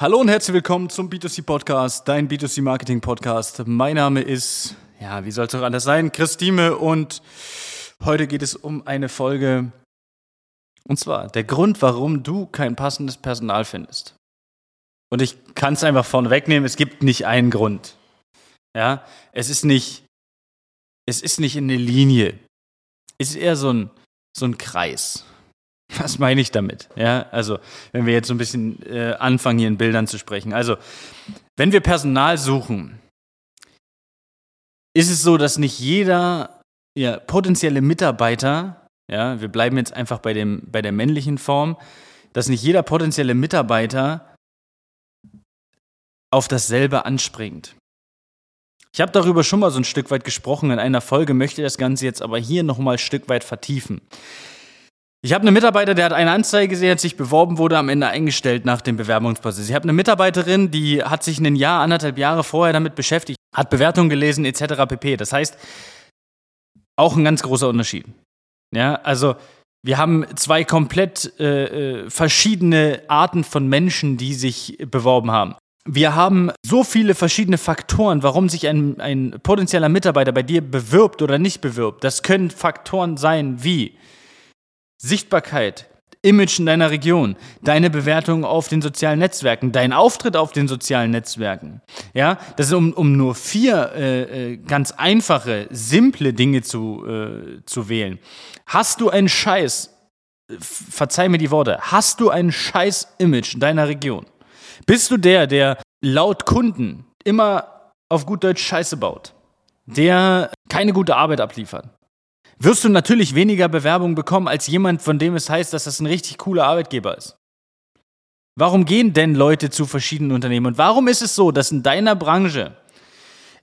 Hallo und herzlich willkommen zum B2C Podcast, dein B2C Marketing Podcast. Mein Name ist, ja, wie soll es auch anders sein, Christine und heute geht es um eine Folge, und zwar der Grund, warum du kein passendes Personal findest. Und ich kann es einfach vorne wegnehmen, es gibt nicht einen Grund. Ja, es ist nicht, es ist nicht in eine Linie. Es ist eher so ein, so ein Kreis. Was meine ich damit? Ja, also, wenn wir jetzt so ein bisschen äh, anfangen, hier in Bildern zu sprechen. Also, wenn wir Personal suchen, ist es so, dass nicht jeder ja, potenzielle Mitarbeiter, ja, wir bleiben jetzt einfach bei, dem, bei der männlichen Form, dass nicht jeder potenzielle Mitarbeiter auf dasselbe anspringt. Ich habe darüber schon mal so ein Stück weit gesprochen in einer Folge, möchte das Ganze jetzt aber hier nochmal ein Stück weit vertiefen. Ich habe einen Mitarbeiter, der hat eine Anzeige gesehen, hat sich beworben, wurde am Ende eingestellt nach dem Bewerbungsprozess. Ich habe eine Mitarbeiterin, die hat sich ein Jahr, anderthalb Jahre vorher damit beschäftigt, hat Bewertungen gelesen etc. pp. Das heißt, auch ein ganz großer Unterschied. Ja, also wir haben zwei komplett äh, äh verschiedene Arten von Menschen, die sich beworben haben. Wir haben so viele verschiedene Faktoren, warum sich ein, ein potenzieller Mitarbeiter bei dir bewirbt oder nicht bewirbt. Das können Faktoren sein wie Sichtbarkeit, Image in deiner Region, deine Bewertung auf den sozialen Netzwerken, dein Auftritt auf den sozialen Netzwerken. Ja, das ist um, um nur vier äh, äh, ganz einfache, simple Dinge zu, äh, zu wählen. Hast du ein Scheiß, verzeih mir die Worte, hast du ein Scheiß Image in deiner Region? Bist du der, der laut Kunden immer auf gut Deutsch Scheiße baut? Der keine gute Arbeit abliefert? Wirst du natürlich weniger Bewerbungen bekommen als jemand, von dem es heißt, dass das ein richtig cooler Arbeitgeber ist. Warum gehen denn Leute zu verschiedenen Unternehmen? Und warum ist es so, dass in deiner Branche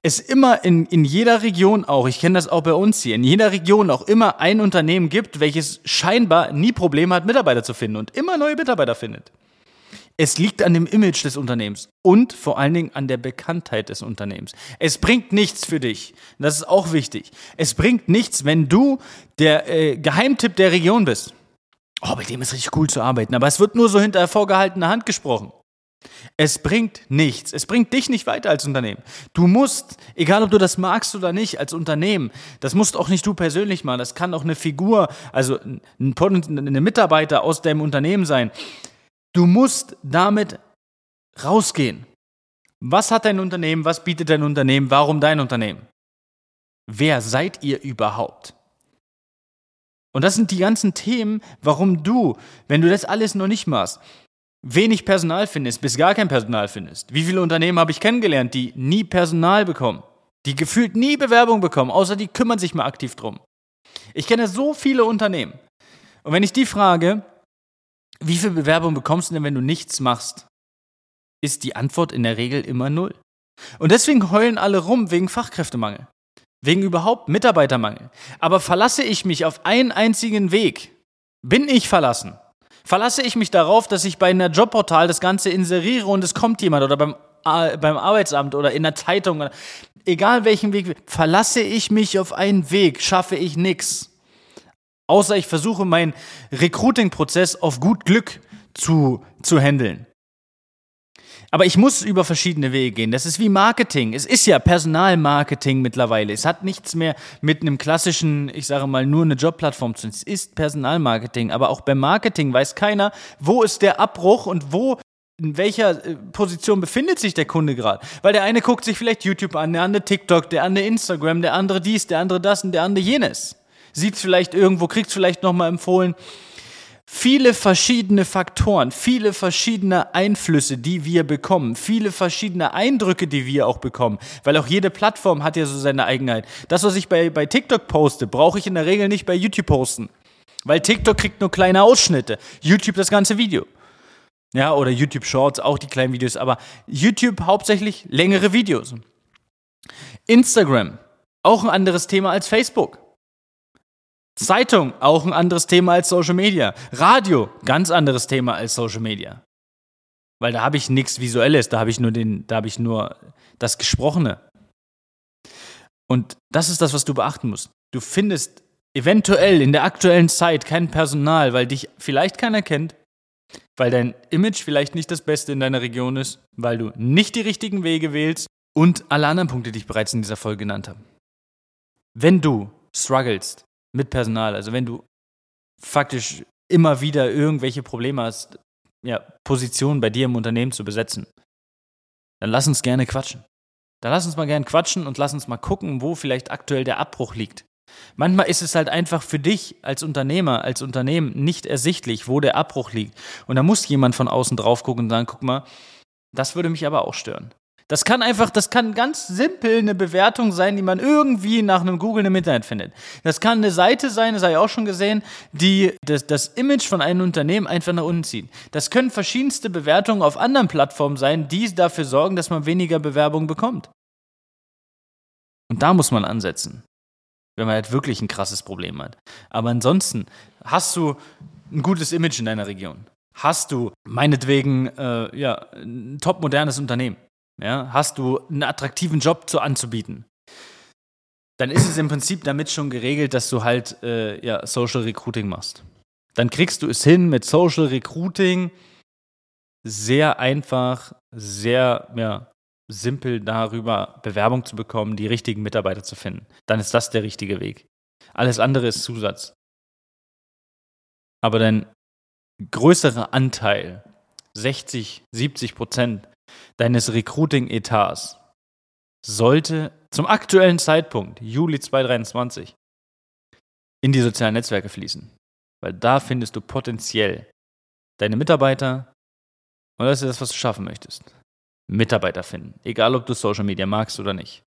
es immer in, in jeder Region auch, ich kenne das auch bei uns hier, in jeder Region auch immer ein Unternehmen gibt, welches scheinbar nie Probleme hat, Mitarbeiter zu finden und immer neue Mitarbeiter findet? Es liegt an dem Image des Unternehmens und vor allen Dingen an der Bekanntheit des Unternehmens. Es bringt nichts für dich. Das ist auch wichtig. Es bringt nichts, wenn du der äh, Geheimtipp der Region bist. Oh, bei dem ist richtig cool zu arbeiten, aber es wird nur so hinter vorgehaltener Hand gesprochen. Es bringt nichts. Es bringt dich nicht weiter als Unternehmen. Du musst, egal ob du das magst oder nicht, als Unternehmen, das musst auch nicht du persönlich machen. Das kann auch eine Figur, also ein, ein Mitarbeiter aus deinem Unternehmen sein. Du musst damit rausgehen. Was hat dein Unternehmen? Was bietet dein Unternehmen? Warum dein Unternehmen? Wer seid ihr überhaupt? Und das sind die ganzen Themen, warum du, wenn du das alles noch nicht machst, wenig Personal findest, bis gar kein Personal findest. Wie viele Unternehmen habe ich kennengelernt, die nie Personal bekommen, die gefühlt nie Bewerbung bekommen, außer die kümmern sich mal aktiv drum. Ich kenne so viele Unternehmen. Und wenn ich die frage, wie viel Bewerbung bekommst du denn, wenn du nichts machst? Ist die Antwort in der Regel immer null. Und deswegen heulen alle rum wegen Fachkräftemangel. Wegen überhaupt Mitarbeitermangel. Aber verlasse ich mich auf einen einzigen Weg? Bin ich verlassen? Verlasse ich mich darauf, dass ich bei einer Jobportal das Ganze inseriere und es kommt jemand oder beim, beim Arbeitsamt oder in der Zeitung, egal welchen Weg, verlasse ich mich auf einen Weg, schaffe ich nichts. Außer ich versuche meinen Recruiting-Prozess auf gut Glück zu, zu handeln. Aber ich muss über verschiedene Wege gehen. Das ist wie Marketing. Es ist ja Personalmarketing mittlerweile. Es hat nichts mehr mit einem klassischen, ich sage mal, nur eine Jobplattform zu tun. Es ist Personalmarketing. Aber auch beim Marketing weiß keiner, wo ist der Abbruch und wo in welcher äh, Position befindet sich der Kunde gerade? Weil der eine guckt sich vielleicht YouTube an, der andere TikTok, der andere Instagram, der andere dies, der andere das und der andere jenes sieht es vielleicht irgendwo, kriegt es vielleicht nochmal empfohlen. Viele verschiedene Faktoren, viele verschiedene Einflüsse, die wir bekommen, viele verschiedene Eindrücke, die wir auch bekommen, weil auch jede Plattform hat ja so seine Eigenheit. Das, was ich bei, bei TikTok poste, brauche ich in der Regel nicht bei YouTube posten, weil TikTok kriegt nur kleine Ausschnitte, YouTube das ganze Video. Ja, oder YouTube Shorts, auch die kleinen Videos, aber YouTube hauptsächlich längere Videos. Instagram, auch ein anderes Thema als Facebook. Zeitung, auch ein anderes Thema als Social Media. Radio, ganz anderes Thema als Social Media. Weil da habe ich nichts Visuelles, da habe ich nur ich nur das Gesprochene. Und das ist das, was du beachten musst. Du findest eventuell in der aktuellen Zeit kein Personal, weil dich vielleicht keiner kennt, weil dein Image vielleicht nicht das Beste in deiner Region ist, weil du nicht die richtigen Wege wählst und alle anderen Punkte, die ich bereits in dieser Folge genannt habe. Wenn du strugglest mit Personal, also wenn du faktisch immer wieder irgendwelche Probleme hast, ja, Positionen bei dir im Unternehmen zu besetzen, dann lass uns gerne quatschen. Dann lass uns mal gerne quatschen und lass uns mal gucken, wo vielleicht aktuell der Abbruch liegt. Manchmal ist es halt einfach für dich als Unternehmer, als Unternehmen nicht ersichtlich, wo der Abbruch liegt. Und da muss jemand von außen drauf gucken und sagen, guck mal, das würde mich aber auch stören. Das kann einfach, das kann ganz simpel eine Bewertung sein, die man irgendwie nach einem Google im Internet findet. Das kann eine Seite sein, das habe ich auch schon gesehen, die das, das Image von einem Unternehmen einfach nach unten zieht. Das können verschiedenste Bewertungen auf anderen Plattformen sein, die dafür sorgen, dass man weniger Bewerbungen bekommt. Und da muss man ansetzen, wenn man halt wirklich ein krasses Problem hat. Aber ansonsten hast du ein gutes Image in deiner Region. Hast du meinetwegen äh, ja, ein top modernes Unternehmen ja, hast du einen attraktiven Job zu anzubieten, dann ist es im Prinzip damit schon geregelt, dass du halt äh, ja, Social Recruiting machst. Dann kriegst du es hin mit Social Recruiting sehr einfach, sehr ja, simpel darüber Bewerbung zu bekommen, die richtigen Mitarbeiter zu finden. Dann ist das der richtige Weg. Alles andere ist Zusatz. Aber dein größerer Anteil, 60, 70 Prozent, deines Recruiting-Etats sollte zum aktuellen Zeitpunkt, Juli 2023, in die sozialen Netzwerke fließen. Weil da findest du potenziell deine Mitarbeiter und das ist das, was du schaffen möchtest. Mitarbeiter finden. Egal, ob du Social Media magst oder nicht.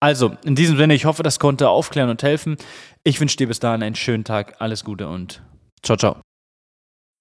Also, in diesem Sinne, ich hoffe, das konnte aufklären und helfen. Ich wünsche dir bis dahin einen schönen Tag. Alles Gute und ciao, ciao.